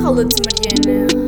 Call it Mariana.